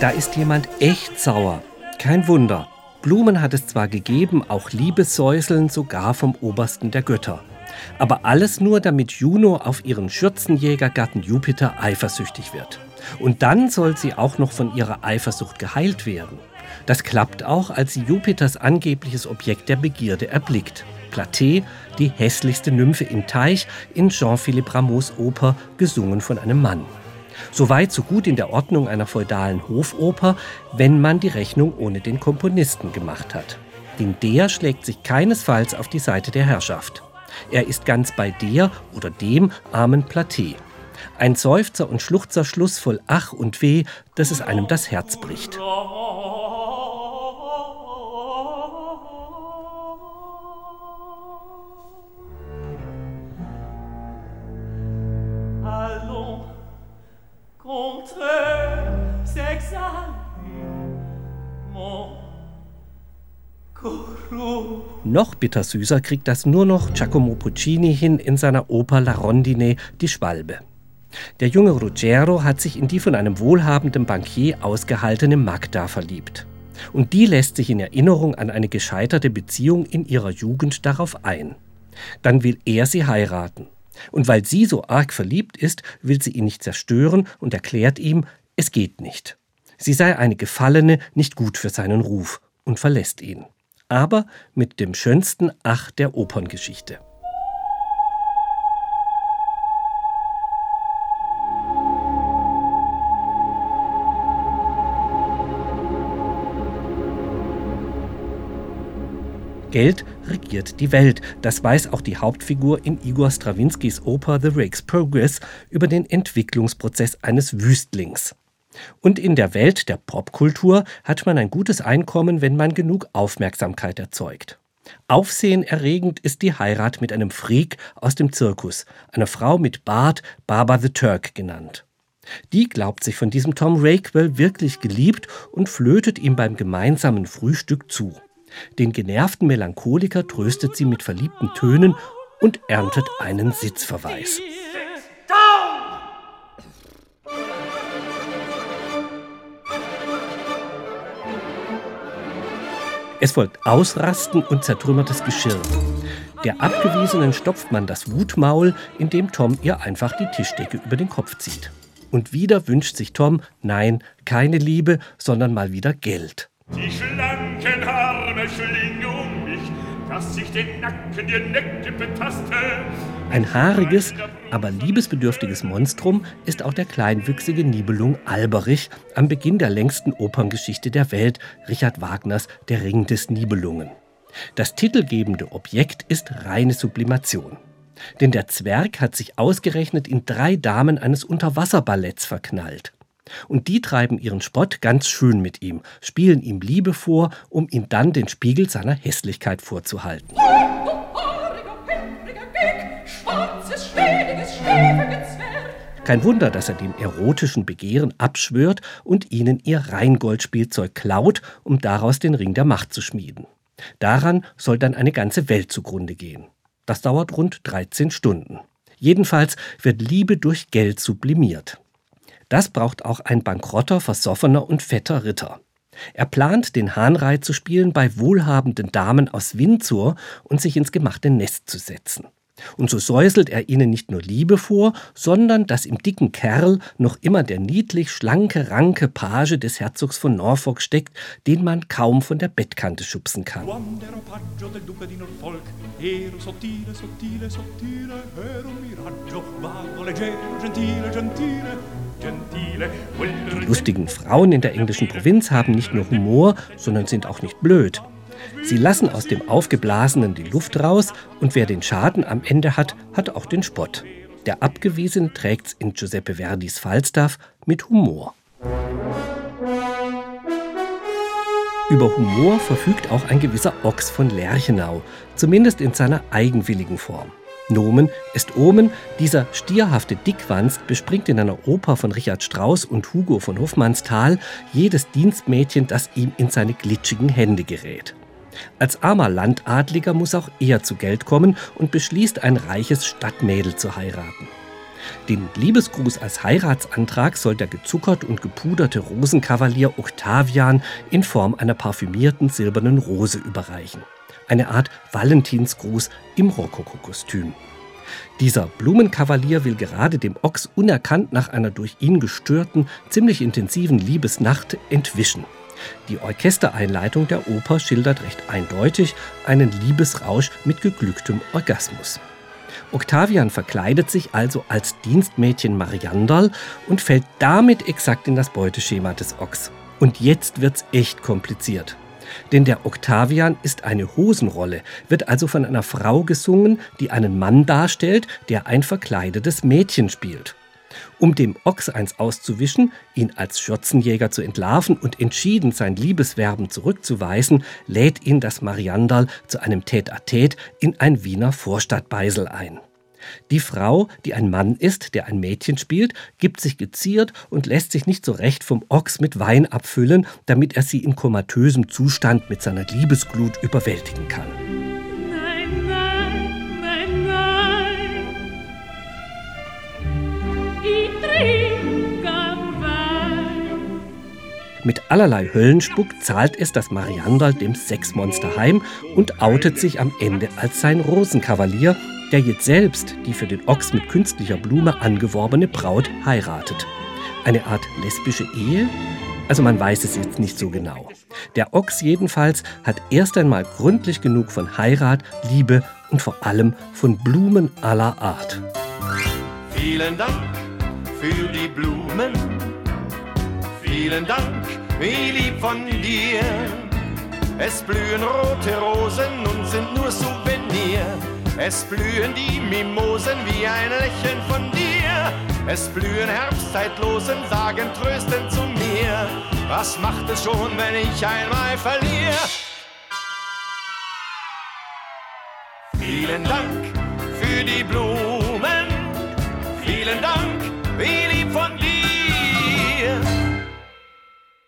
Da ist jemand echt sauer. Kein Wunder. Blumen hat es zwar gegeben, auch Liebessäuseln sogar vom Obersten der Götter. Aber alles nur, damit Juno auf ihren Schürzenjägergatten Jupiter eifersüchtig wird. Und dann soll sie auch noch von ihrer Eifersucht geheilt werden. Das klappt auch, als sie Jupiters angebliches Objekt der Begierde erblickt. Platée, die hässlichste Nymphe im Teich, in Jean-Philippe Rameaus Oper, gesungen von einem Mann. Soweit so gut in der Ordnung einer feudalen Hofoper, wenn man die Rechnung ohne den Komponisten gemacht hat. Denn der schlägt sich keinesfalls auf die Seite der Herrschaft. Er ist ganz bei der oder dem armen Platé. Ein Seufzer und Schluchzerschluss voll Ach und Weh, dass es einem das Herz bricht. Noch bittersüßer kriegt das nur noch Giacomo Puccini hin in seiner Oper La Rondine, die Schwalbe. Der junge Ruggiero hat sich in die von einem wohlhabenden Bankier ausgehaltene Magda verliebt. Und die lässt sich in Erinnerung an eine gescheiterte Beziehung in ihrer Jugend darauf ein. Dann will er sie heiraten. Und weil sie so arg verliebt ist, will sie ihn nicht zerstören und erklärt ihm, es geht nicht. Sie sei eine Gefallene, nicht gut für seinen Ruf und verlässt ihn. Aber mit dem schönsten Ach der Operngeschichte. Geld regiert die Welt. Das weiß auch die Hauptfigur in Igor Strawinskys Oper The Rake's Progress über den Entwicklungsprozess eines Wüstlings. Und in der Welt der Popkultur hat man ein gutes Einkommen, wenn man genug Aufmerksamkeit erzeugt. Aufsehenerregend ist die Heirat mit einem Freak aus dem Zirkus, einer Frau mit Bart, Baba the Turk genannt. Die glaubt sich von diesem Tom Rakewell wirklich geliebt und flötet ihm beim gemeinsamen Frühstück zu. Den genervten Melancholiker tröstet sie mit verliebten Tönen und erntet einen Sitzverweis. Es folgt Ausrasten und zertrümmertes Geschirr. Der Abgewiesenen stopft man das Wutmaul, indem Tom ihr einfach die Tischdecke über den Kopf zieht. Und wieder wünscht sich Tom, nein, keine Liebe, sondern mal wieder Geld. Die schlanken Arme schlingen um mich, dass ich den Nacken dir Necke betaste. Ein haariges, aber liebesbedürftiges Monstrum ist auch der kleinwüchsige Nibelung Alberich am Beginn der längsten Operngeschichte der Welt, Richard Wagners Der Ring des Nibelungen. Das titelgebende Objekt ist reine Sublimation. Denn der Zwerg hat sich ausgerechnet in drei Damen eines Unterwasserballetts verknallt. Und die treiben ihren Spott ganz schön mit ihm, spielen ihm Liebe vor, um ihm dann den Spiegel seiner Hässlichkeit vorzuhalten. Kein Wunder, dass er dem erotischen Begehren abschwört und ihnen ihr Rheingoldspielzeug klaut, um daraus den Ring der Macht zu schmieden. Daran soll dann eine ganze Welt zugrunde gehen. Das dauert rund 13 Stunden. Jedenfalls wird Liebe durch Geld sublimiert. Das braucht auch ein bankrotter, versoffener und fetter Ritter. Er plant, den Hahnrei zu spielen bei wohlhabenden Damen aus Windsor und sich ins gemachte Nest zu setzen. Und so säuselt er ihnen nicht nur Liebe vor, sondern dass im dicken Kerl noch immer der niedlich schlanke, ranke Page des Herzogs von Norfolk steckt, den man kaum von der Bettkante schubsen kann. Die lustigen Frauen in der englischen Provinz haben nicht nur Humor, sondern sind auch nicht blöd. Sie lassen aus dem Aufgeblasenen die Luft raus und wer den Schaden am Ende hat, hat auch den Spott. Der Abgewiesene trägt's in Giuseppe Verdis Falstaff mit Humor. Über Humor verfügt auch ein gewisser Ochs von Lerchenau, zumindest in seiner eigenwilligen Form. Nomen ist Omen, dieser stierhafte Dickwanst bespringt in einer Oper von Richard Strauss und Hugo von Hofmannsthal jedes Dienstmädchen, das ihm in seine glitschigen Hände gerät. Als armer Landadliger muss auch er zu Geld kommen und beschließt, ein reiches Stadtmädel zu heiraten. Den Liebesgruß als Heiratsantrag soll der gezuckert und gepuderte Rosenkavalier Octavian in Form einer parfümierten silbernen Rose überreichen. Eine Art Valentinsgruß im Rokokokostüm. Dieser Blumenkavalier will gerade dem Ochs unerkannt nach einer durch ihn gestörten, ziemlich intensiven Liebesnacht entwischen. Die Orchestereinleitung der Oper schildert recht eindeutig einen Liebesrausch mit geglücktem Orgasmus. Octavian verkleidet sich also als Dienstmädchen Mariandal und fällt damit exakt in das Beuteschema des Ochs. Und jetzt wird's echt kompliziert. Denn der Octavian ist eine Hosenrolle, wird also von einer Frau gesungen, die einen Mann darstellt, der ein verkleidetes Mädchen spielt. Um dem Ochs eins auszuwischen, ihn als Schürzenjäger zu entlarven und entschieden sein Liebeswerben zurückzuweisen, lädt ihn das Mariandal zu einem Tête-à-Tête in ein Wiener Vorstadtbeisel ein. Die Frau, die ein Mann ist, der ein Mädchen spielt, gibt sich geziert und lässt sich nicht so recht vom Ochs mit Wein abfüllen, damit er sie in komatösem Zustand mit seiner Liebesglut überwältigen kann. Mit allerlei Höllenspuck zahlt es das Mariandal dem Sexmonster heim und outet sich am Ende als sein Rosenkavalier, der jetzt selbst die für den Ochs mit künstlicher Blume angeworbene Braut heiratet. Eine Art lesbische Ehe? Also man weiß es jetzt nicht so genau. Der Ochs jedenfalls hat erst einmal gründlich genug von Heirat, Liebe und vor allem von Blumen aller Art. Vielen Dank für die Blumen. Vielen Dank, wie lieb von dir. Es blühen rote Rosen und sind nur Souvenir. Es blühen die Mimosen wie ein Lächeln von dir. Es blühen Herbstzeitlosen, sagen tröstend zu mir. Was macht es schon, wenn ich einmal verliere? Vielen Dank für die Blumen. Vielen Dank,